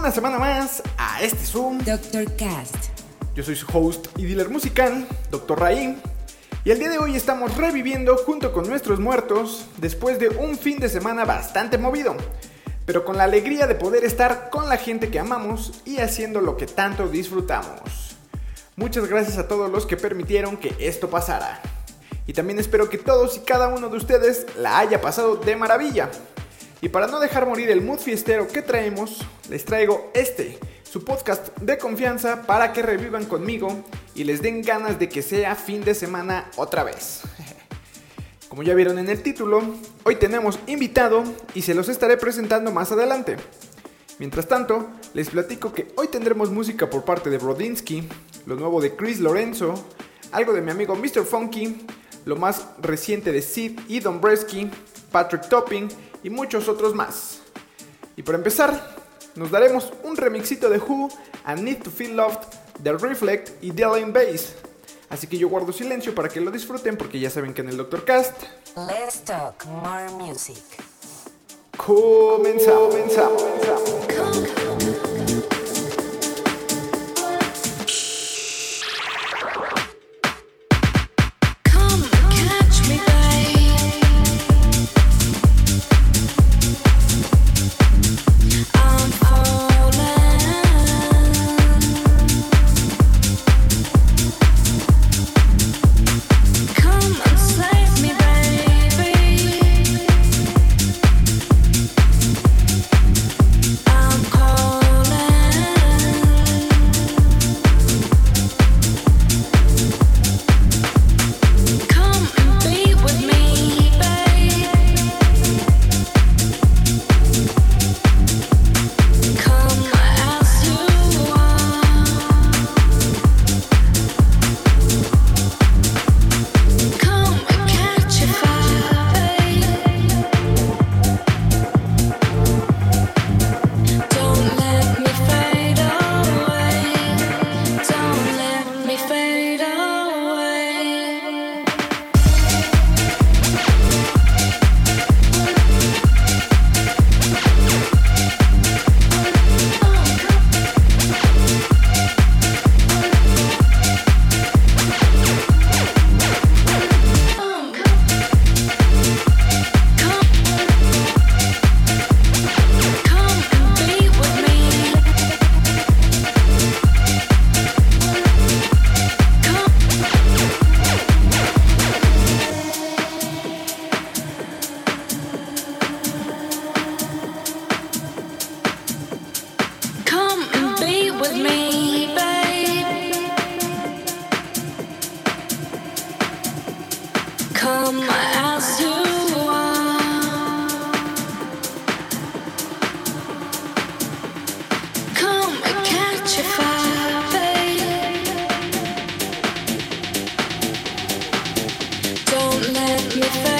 Una semana más a este Zoom. Dr. Cast. Yo soy su host y dealer musical, Dr. Raim. Y el día de hoy estamos reviviendo junto con nuestros muertos después de un fin de semana bastante movido, pero con la alegría de poder estar con la gente que amamos y haciendo lo que tanto disfrutamos. Muchas gracias a todos los que permitieron que esto pasara. Y también espero que todos y cada uno de ustedes la haya pasado de maravilla. Y para no dejar morir el mood fiestero que traemos, les traigo este, su podcast de confianza para que revivan conmigo y les den ganas de que sea fin de semana otra vez. Como ya vieron en el título, hoy tenemos invitado y se los estaré presentando más adelante. Mientras tanto, les platico que hoy tendremos música por parte de Brodinsky, lo nuevo de Chris Lorenzo, algo de mi amigo Mr. Funky, lo más reciente de Sid y Don Bresky, Patrick Topping y muchos otros más. Y para empezar, nos daremos un remixito de Who and Need to Feel Loved de Reflect y Dylan Bass. Así que yo guardo silencio para que lo disfruten porque ya saben que en el Doctor Cast Let's talk more music. comenzamos. comenzamos, comenzamos. Don't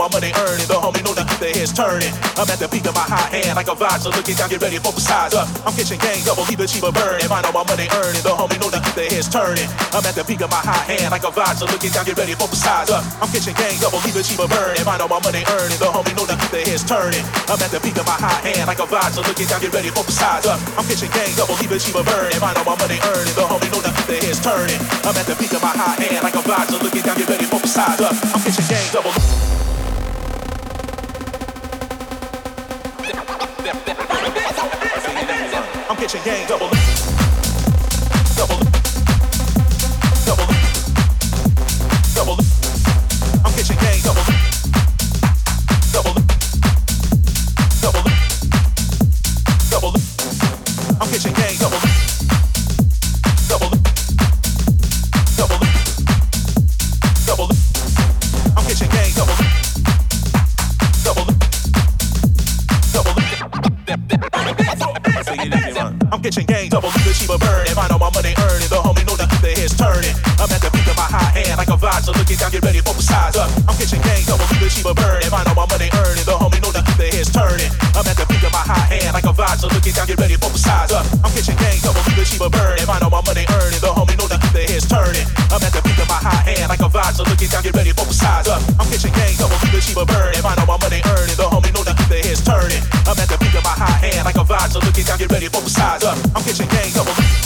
my money earning, the homie know keep their heads turning. I'm at the peak of my high hand like a vibe, so looking down, get ready for the size up. I'm catching game, double leave the cheaper burn. If I know my money earning, the homie know keep their heads turning. I'm at the peak of my high hand like a vibe, so looking down, get ready for the size up. I'm catching game, double leave the cheaper burn. If I know my money earning, the homie know keep their heads turning. I'm at the peak of my high hand like a vibe, so looking down, get ready for the size up. I'm catching game, double leave the cheaper burn. If I know my money earning, the homie know keep turning. I'm at the peak of my high hand like a vibe, so looking down, get ready for the size up. I'm catching game, double. I'm catching game, double. Double. Double. Double. I'm catching game, double. Double. Double. Double. I'm catching game. Double. Looking down, get ready for size up. I'm catching game, double leave the Sheba burn. If I know my money earning, the homie know keep their heads turning. I'm at the peak of my high hand like a vibe, so looking down, get ready for size up. I'm catching game, double leave the Sheba burn. If I know my money earning, the homie know keep their heads turning. I'm at the peak of my high hand like a vibe, so looking down, get ready for size up. I'm catching game, double leave the Sheba burn. If I know my money earning, the homie know keep their heads turning. I'm at the peak of my high hand like a vibe, so looking down, get ready for size up. I'm catching game, double, double,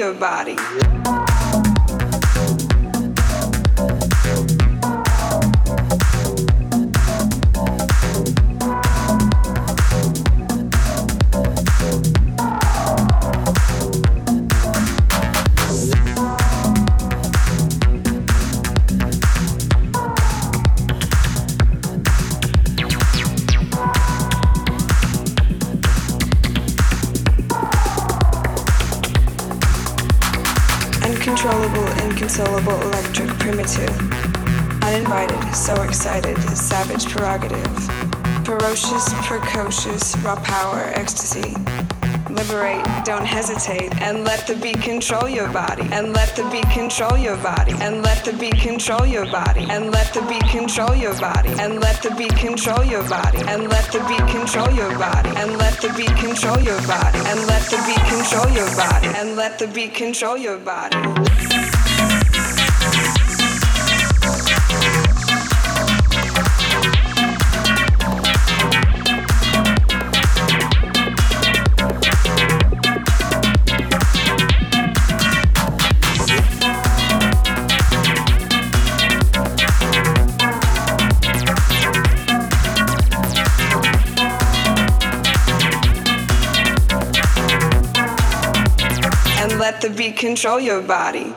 your body. Raw power, ecstasy liberate, don't hesitate, and let the beat control your body, and let the beat control your body, and let the beat control your body, and let the beat control your body, and let the beat control your body, and let the beat control your body, and let the beat control your body, and let the beat control your body, and let the beat control your body. Control your body.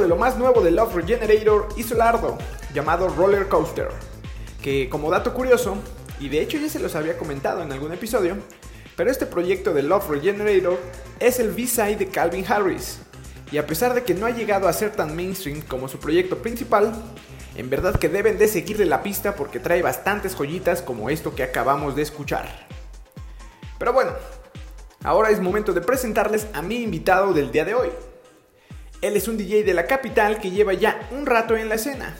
De lo más nuevo de Love Regenerator y Solardo, llamado Roller Coaster, que como dato curioso, y de hecho ya se los había comentado en algún episodio, pero este proyecto de Love Regenerator es el B-side de Calvin Harris, y a pesar de que no ha llegado a ser tan mainstream como su proyecto principal, en verdad que deben de seguirle la pista porque trae bastantes joyitas como esto que acabamos de escuchar. Pero bueno, ahora es momento de presentarles a mi invitado del día de hoy. Él es un DJ de la capital que lleva ya un rato en la escena.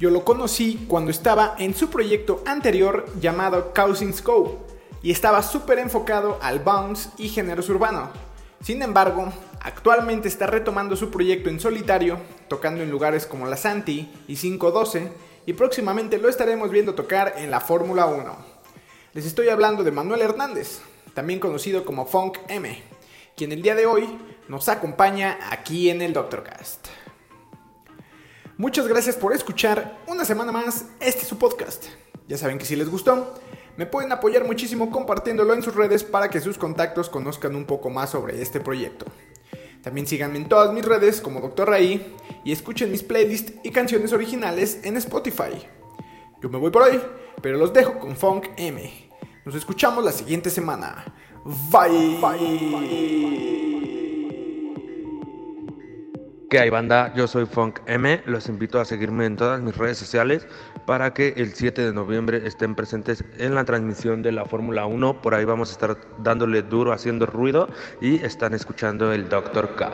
Yo lo conocí cuando estaba en su proyecto anterior llamado Cousins Go y estaba súper enfocado al bounce y géneros urbanos. Sin embargo, actualmente está retomando su proyecto en solitario, tocando en lugares como la Santi y 512 y próximamente lo estaremos viendo tocar en la Fórmula 1. Les estoy hablando de Manuel Hernández, también conocido como Funk M, quien el día de hoy nos acompaña aquí en el Doctorcast. Muchas gracias por escuchar una semana más este su podcast. Ya saben que si les gustó, me pueden apoyar muchísimo compartiéndolo en sus redes para que sus contactos conozcan un poco más sobre este proyecto. También síganme en todas mis redes como Dr. Raí y escuchen mis playlists y canciones originales en Spotify. Yo me voy por hoy, pero los dejo con Funk M. Nos escuchamos la siguiente semana. Bye. ¿Qué hay banda? Yo soy Funk M, los invito a seguirme en todas mis redes sociales para que el 7 de noviembre estén presentes en la transmisión de la Fórmula 1, por ahí vamos a estar dándole duro, haciendo ruido y están escuchando el Dr. K.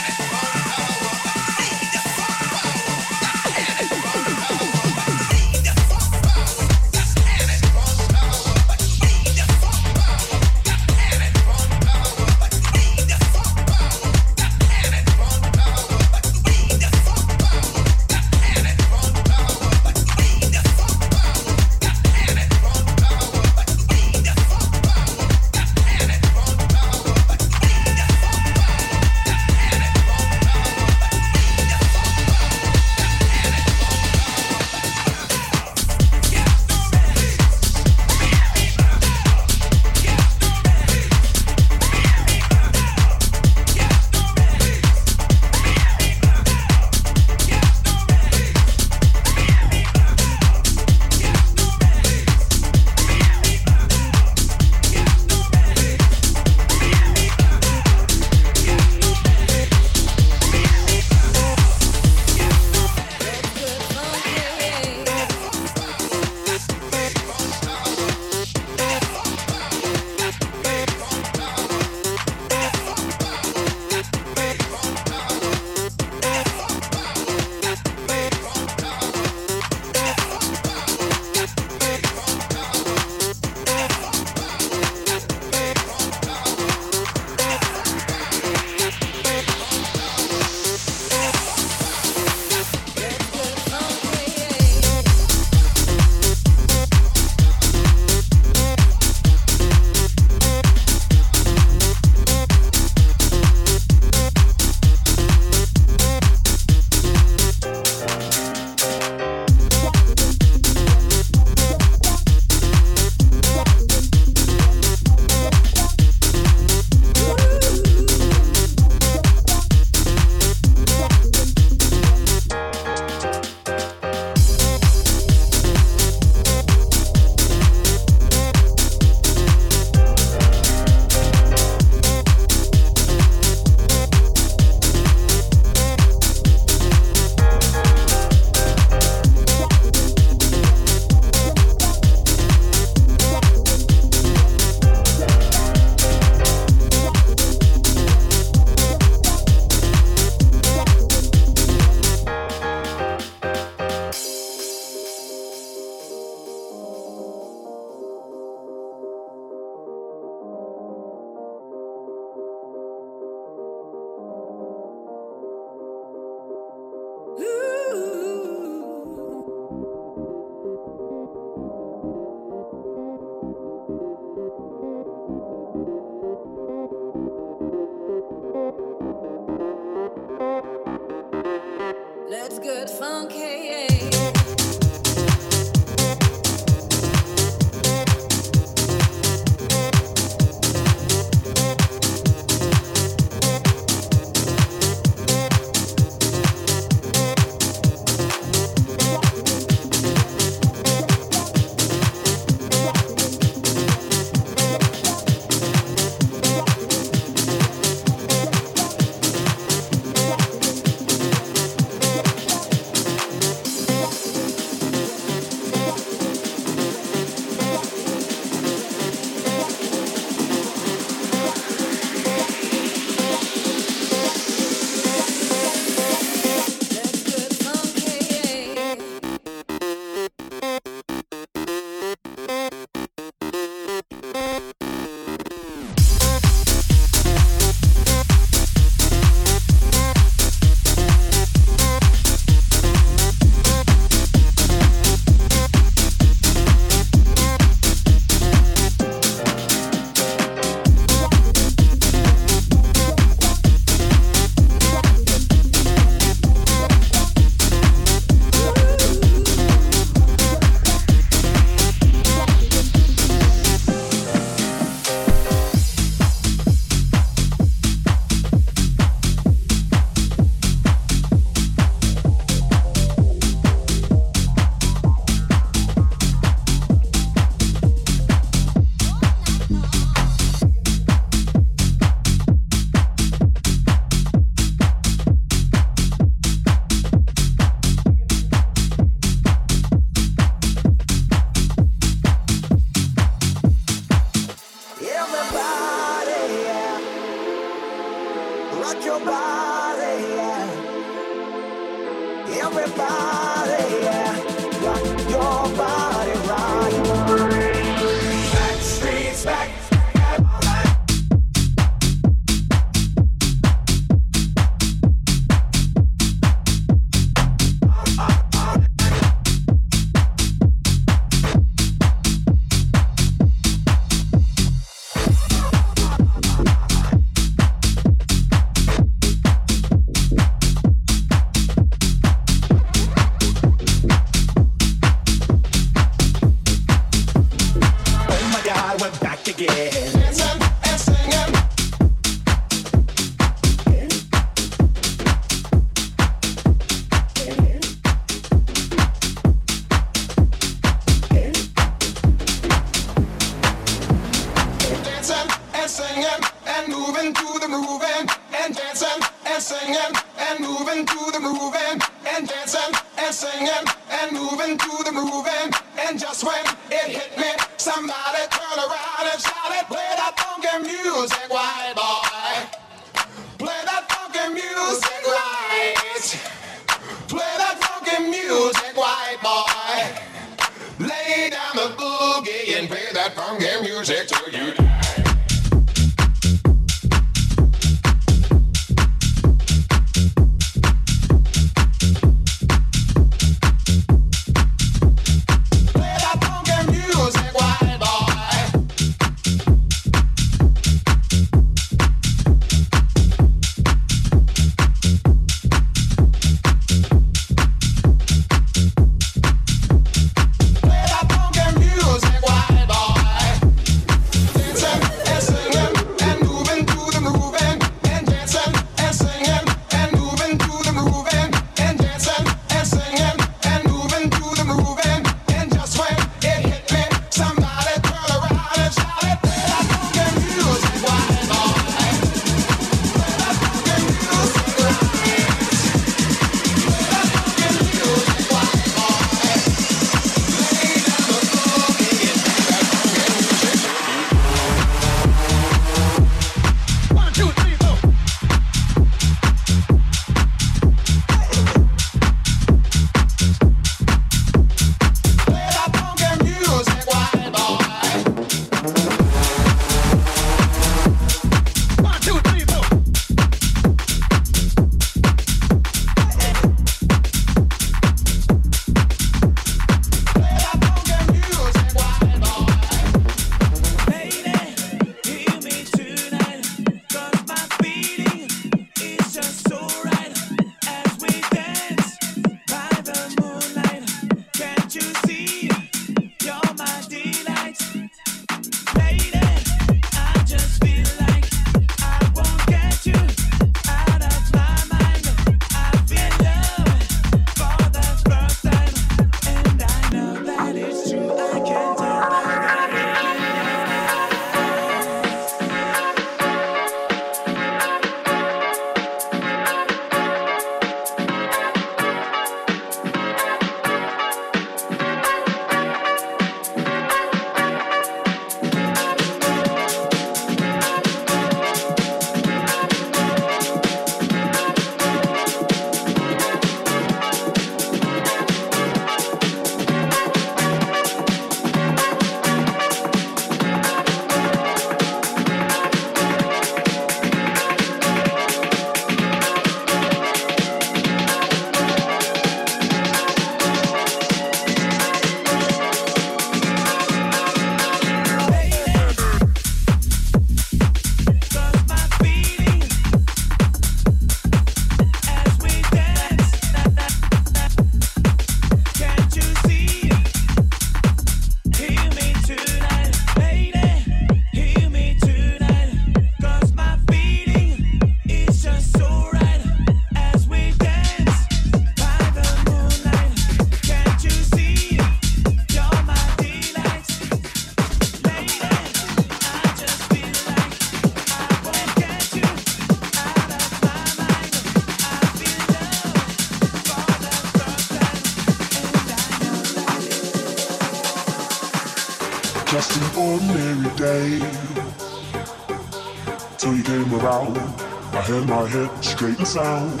Held my head straight and sound.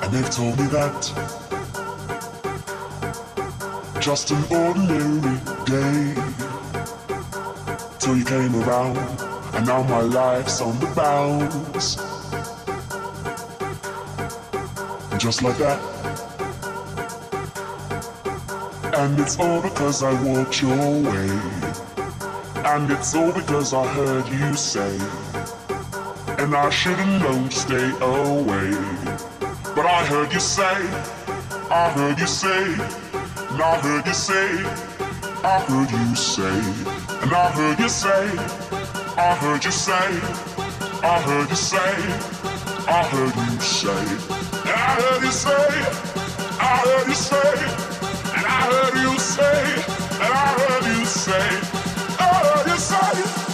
And they've told me that just an ordinary day. Till you came around, and now my life's on the bounce. And just like that. And it's all because I walked your way. And it's all because I heard you say. And I should've known to stay away. But I heard you say, I heard you say, and I heard you say, I heard you say, and I heard you say, I heard you say, I heard you say, I heard you say, and I heard you say, I heard you say. And I heard you say, and I heard you say, inside you.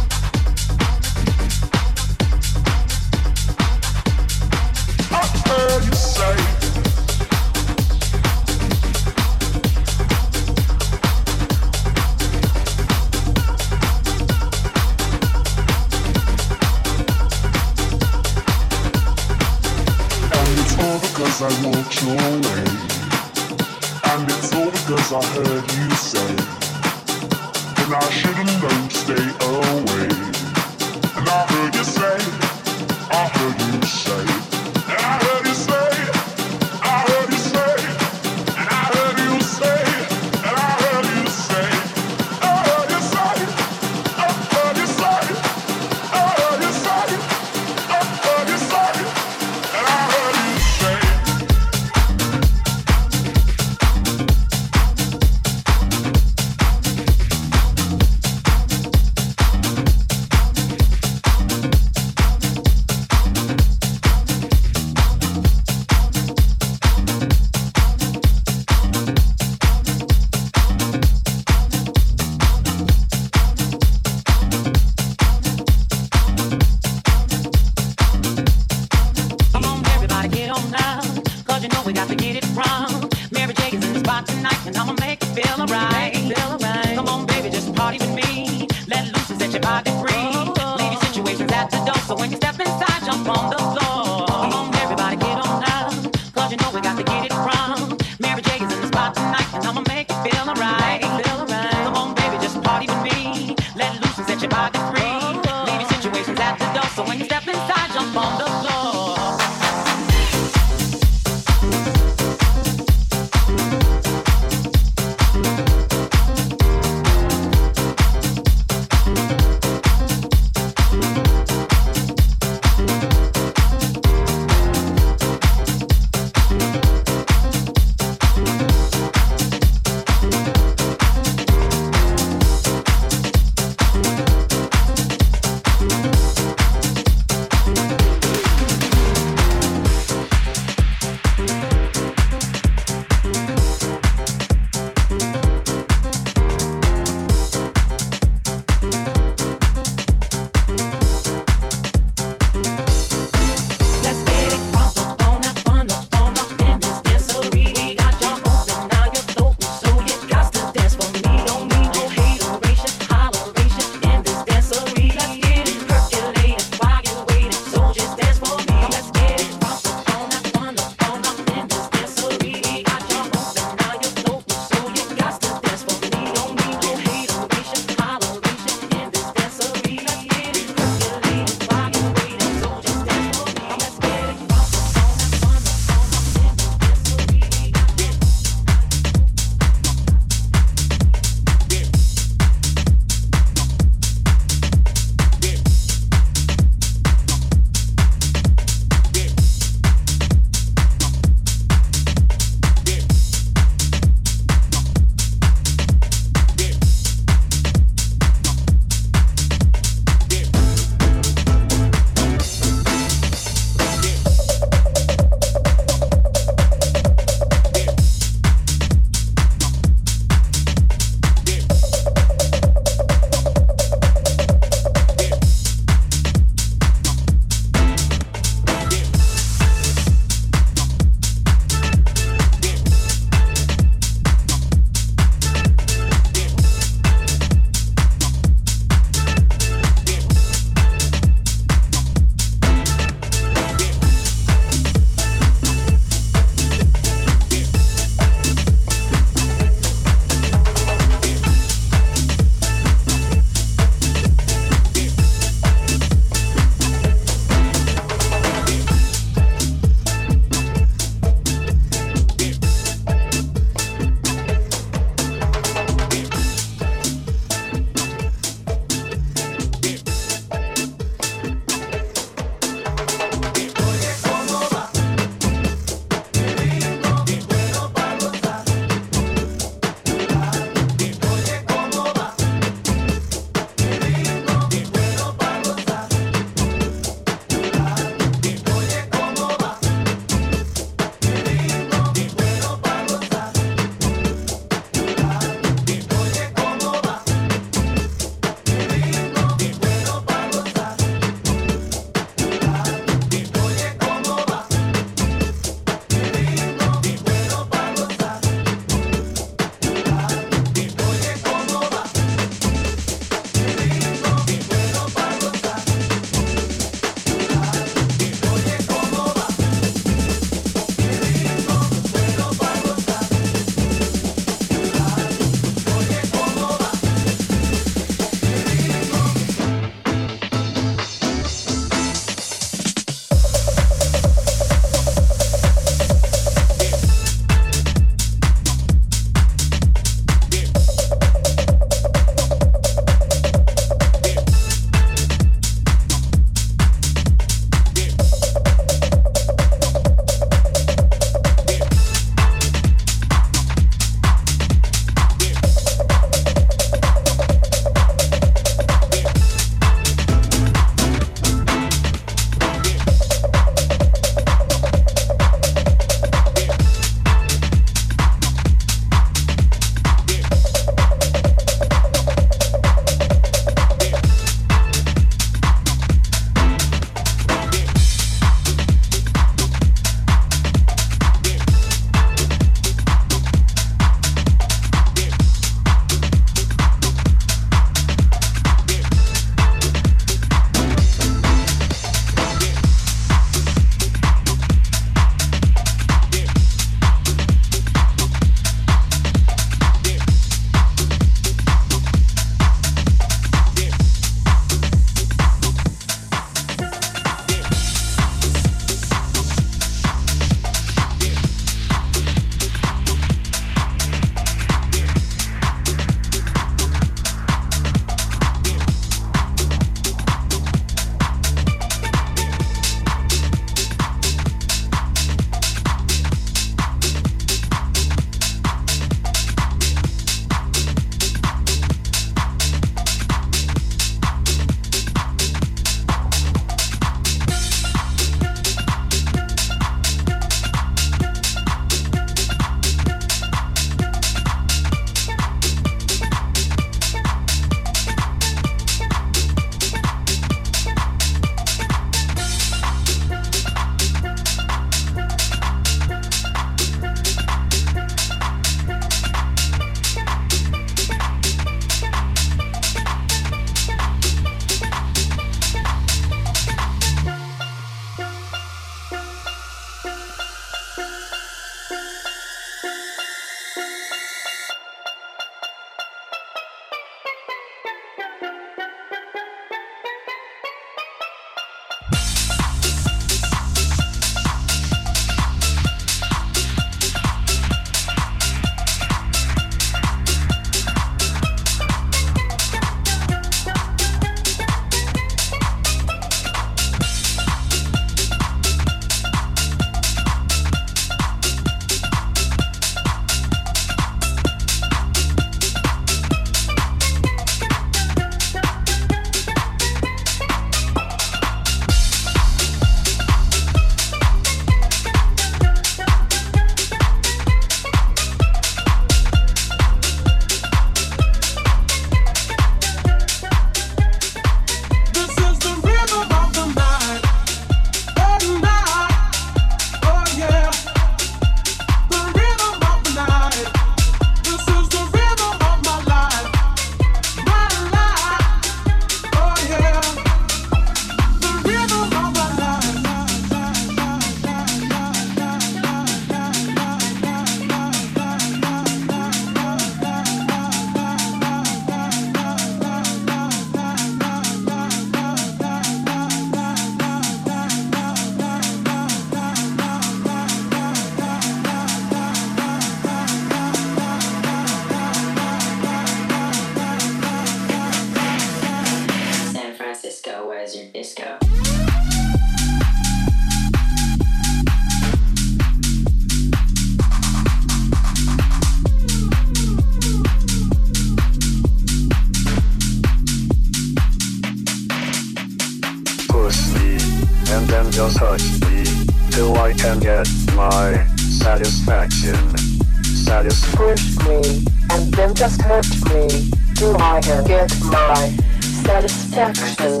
Me, and then just hurt me, till I can get my satisfaction.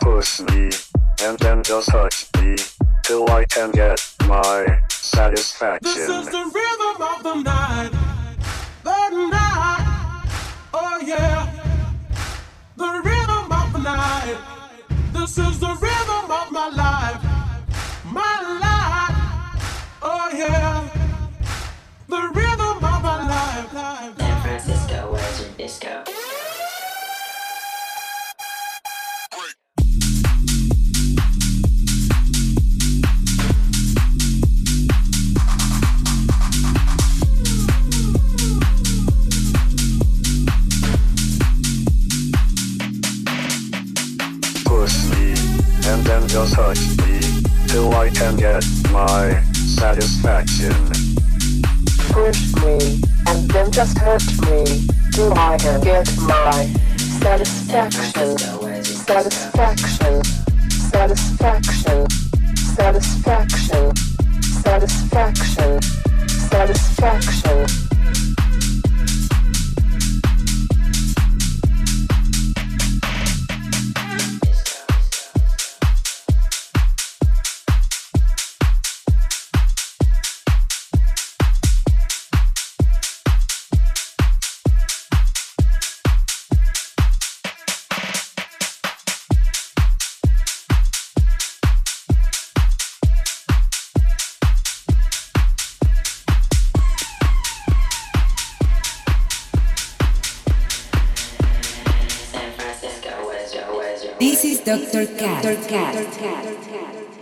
Push me, and then just touch me, till I can get my satisfaction. This is the rhythm of the night. The night. Oh yeah. The rhythm of the night. This is the rhythm of my life. My life. Oh yeah. The rhythm my life. San Francisco, where's your disco? And then just touch me, till I can get my satisfaction. Push me, and then just hurt me, till I get my satisfaction. Satisfaction. Satisfaction. Satisfaction. Satisfaction. Satisfaction. Your This Dr. Cat. Dr. Cat.